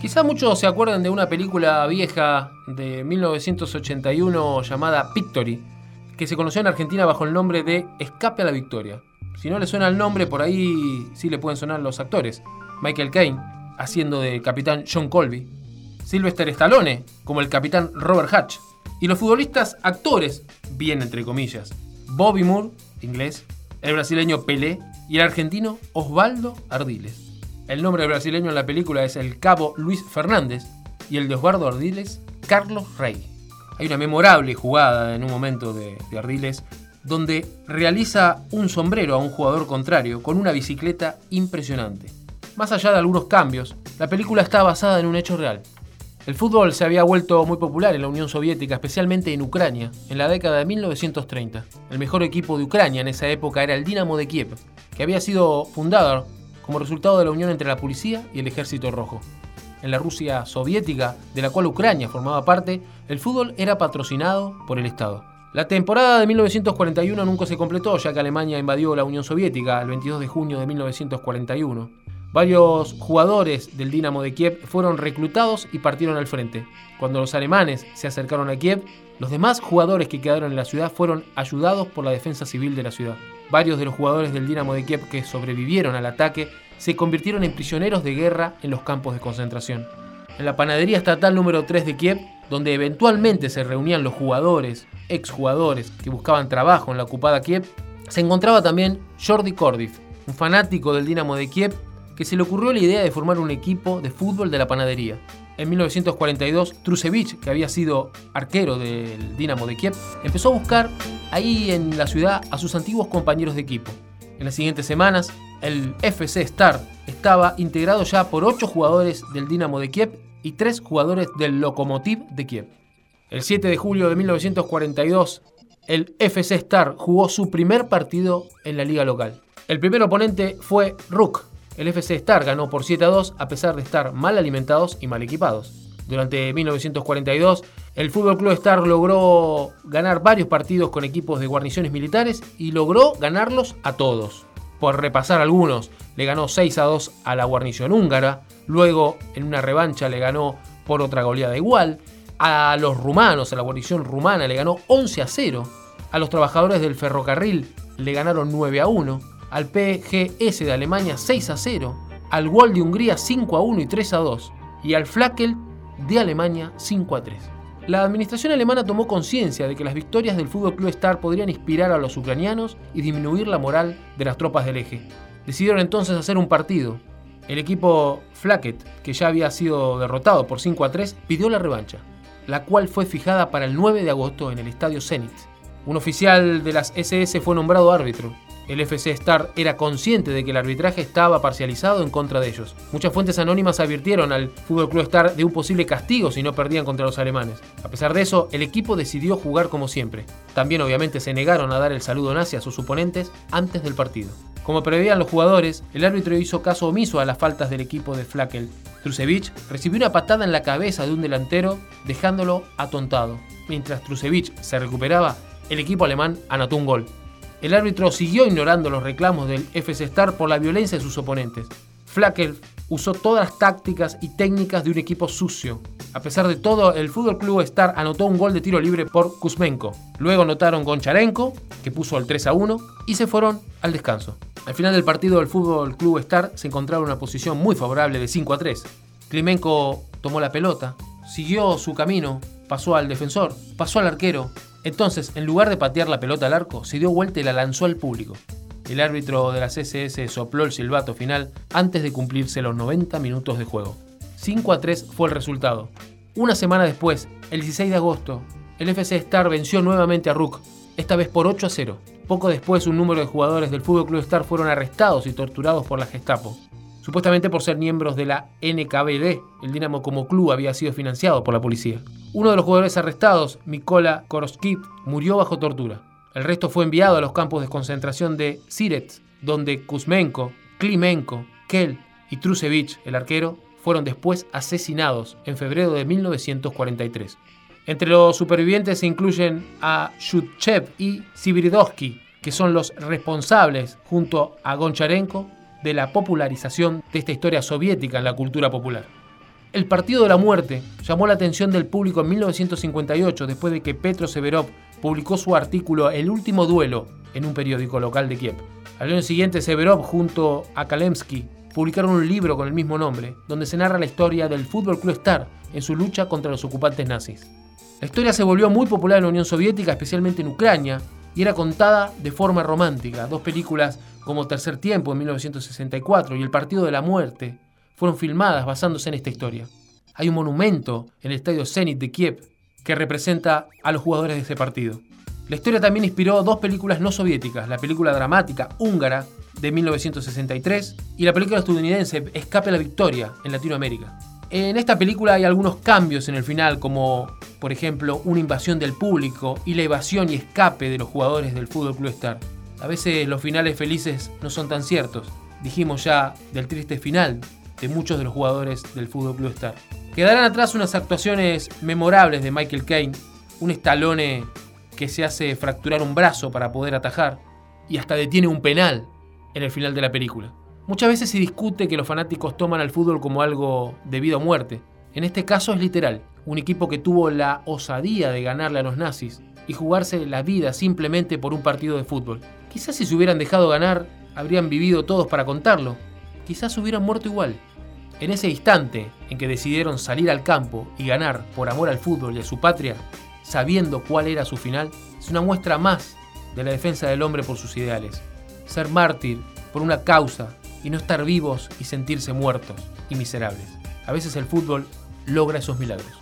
Quizá muchos se acuerdan de una película vieja de 1981 llamada Victory, que se conoció en Argentina bajo el nombre de Escape a la Victoria. Si no le suena el nombre, por ahí sí le pueden sonar los actores. Michael Caine, haciendo de capitán John Colby. Sylvester Stallone, como el capitán Robert Hatch. Y los futbolistas actores, bien entre comillas. Bobby Moore, inglés, el brasileño Pelé y el argentino Osvaldo Ardiles. El nombre brasileño en la película es el cabo Luis Fernández y el de Osvaldo Ardiles, Carlos Rey. Hay una memorable jugada en un momento de, de Ardiles donde realiza un sombrero a un jugador contrario con una bicicleta impresionante. Más allá de algunos cambios, la película está basada en un hecho real. El fútbol se había vuelto muy popular en la Unión Soviética, especialmente en Ucrania, en la década de 1930. El mejor equipo de Ucrania en esa época era el Dinamo de Kiev, que había sido fundado como resultado de la unión entre la policía y el ejército rojo. En la Rusia soviética, de la cual Ucrania formaba parte, el fútbol era patrocinado por el Estado. La temporada de 1941 nunca se completó, ya que Alemania invadió la Unión Soviética el 22 de junio de 1941. Varios jugadores del Dinamo de Kiev fueron reclutados y partieron al frente. Cuando los alemanes se acercaron a Kiev, los demás jugadores que quedaron en la ciudad fueron ayudados por la defensa civil de la ciudad. Varios de los jugadores del Dinamo de Kiev que sobrevivieron al ataque se convirtieron en prisioneros de guerra en los campos de concentración. En la panadería estatal número 3 de Kiev, donde eventualmente se reunían los jugadores, exjugadores que buscaban trabajo en la ocupada Kiev, se encontraba también Jordi Kordif, un fanático del Dinamo de Kiev que se le ocurrió la idea de formar un equipo de fútbol de la panadería. En 1942, Trusevich, que había sido arquero del Dinamo de Kiev, empezó a buscar ahí en la ciudad a sus antiguos compañeros de equipo. En las siguientes semanas, el FC Star estaba integrado ya por 8 jugadores del Dinamo de Kiev y 3 jugadores del Lokomotiv de Kiev. El 7 de julio de 1942, el FC Star jugó su primer partido en la liga local. El primer oponente fue Rook, el FC Star ganó por 7 a 2 a pesar de estar mal alimentados y mal equipados. Durante 1942, el Fútbol Club Star logró ganar varios partidos con equipos de guarniciones militares y logró ganarlos a todos. Por repasar algunos, le ganó 6 a 2 a la guarnición húngara, luego en una revancha le ganó por otra goleada igual, a los rumanos, a la guarnición rumana le ganó 11 a 0, a los trabajadores del ferrocarril le ganaron 9 a 1, al PGS de Alemania 6 a 0, al Wall de Hungría 5 a 1 y 3 a 2 y al Flackel de Alemania 5 a 3. La administración alemana tomó conciencia de que las victorias del Fútbol Club Star podrían inspirar a los ucranianos y disminuir la moral de las tropas del eje. Decidieron entonces hacer un partido. El equipo Flacket, que ya había sido derrotado por 5 a 3, pidió la revancha, la cual fue fijada para el 9 de agosto en el estadio Zenit. Un oficial de las SS fue nombrado árbitro el FC Star era consciente de que el arbitraje estaba parcializado en contra de ellos. Muchas fuentes anónimas advirtieron al Club Star de un posible castigo si no perdían contra los alemanes. A pesar de eso, el equipo decidió jugar como siempre. También obviamente se negaron a dar el saludo nazi a sus oponentes antes del partido. Como preveían los jugadores, el árbitro hizo caso omiso a las faltas del equipo de Flakel. Trusevich recibió una patada en la cabeza de un delantero, dejándolo atontado. Mientras Trusevich se recuperaba, el equipo alemán anotó un gol. El árbitro siguió ignorando los reclamos del FC Star por la violencia de sus oponentes. Flacker usó todas las tácticas y técnicas de un equipo sucio. A pesar de todo, el Fútbol Club Star anotó un gol de tiro libre por Kuzmenko. Luego anotaron Goncharenko, que puso el 3 a 1, y se fueron al descanso. Al final del partido, el Fútbol Club Star se encontraba en una posición muy favorable de 5 a 3. Klimenko tomó la pelota, siguió su camino, pasó al defensor, pasó al arquero, entonces, en lugar de patear la pelota al arco, se dio vuelta y la lanzó al público. El árbitro de la CSS sopló el silbato final antes de cumplirse los 90 minutos de juego. 5 a 3 fue el resultado. Una semana después, el 16 de agosto, el FC Star venció nuevamente a Rook, esta vez por 8 a 0. Poco después, un número de jugadores del Fútbol Club Star fueron arrestados y torturados por la Gestapo supuestamente por ser miembros de la NKVD. El Dinamo como club había sido financiado por la policía. Uno de los jugadores arrestados, Mikola Koroskip, murió bajo tortura. El resto fue enviado a los campos de concentración de Siret, donde Kuzmenko, Klimenko, Kel y Trusevich, el arquero, fueron después asesinados en febrero de 1943. Entre los supervivientes se incluyen a Shutchev y Sibiridovsky, que son los responsables, junto a Goncharenko, de la popularización de esta historia soviética en la cultura popular. El Partido de la Muerte llamó la atención del público en 1958 después de que Petro Severov publicó su artículo El último duelo en un periódico local de Kiev. Al año siguiente, Severov junto a Kalemsky publicaron un libro con el mismo nombre, donde se narra la historia del Fútbol Club Star en su lucha contra los ocupantes nazis. La historia se volvió muy popular en la Unión Soviética, especialmente en Ucrania, era contada de forma romántica. Dos películas como Tercer Tiempo en 1964 y El Partido de la Muerte fueron filmadas basándose en esta historia. Hay un monumento en el estadio Zenit de Kiev que representa a los jugadores de ese partido. La historia también inspiró dos películas no soviéticas, la película dramática húngara de 1963 y la película estadounidense Escape a la Victoria en Latinoamérica. En esta película hay algunos cambios en el final, como por ejemplo una invasión del público y la evasión y escape de los jugadores del Fútbol Club Star. A veces los finales felices no son tan ciertos. Dijimos ya del triste final de muchos de los jugadores del Fútbol Club Star. Quedarán atrás unas actuaciones memorables de Michael Caine, un estalone que se hace fracturar un brazo para poder atajar y hasta detiene un penal en el final de la película. Muchas veces se discute que los fanáticos toman al fútbol como algo de vida o muerte. En este caso es literal, un equipo que tuvo la osadía de ganarle a los nazis y jugarse la vida simplemente por un partido de fútbol. Quizás si se hubieran dejado ganar, habrían vivido todos para contarlo. Quizás hubieran muerto igual. En ese instante en que decidieron salir al campo y ganar por amor al fútbol y a su patria, sabiendo cuál era su final, es una muestra más de la defensa del hombre por sus ideales. Ser mártir por una causa y no estar vivos y sentirse muertos y miserables. A veces el fútbol logra esos milagros.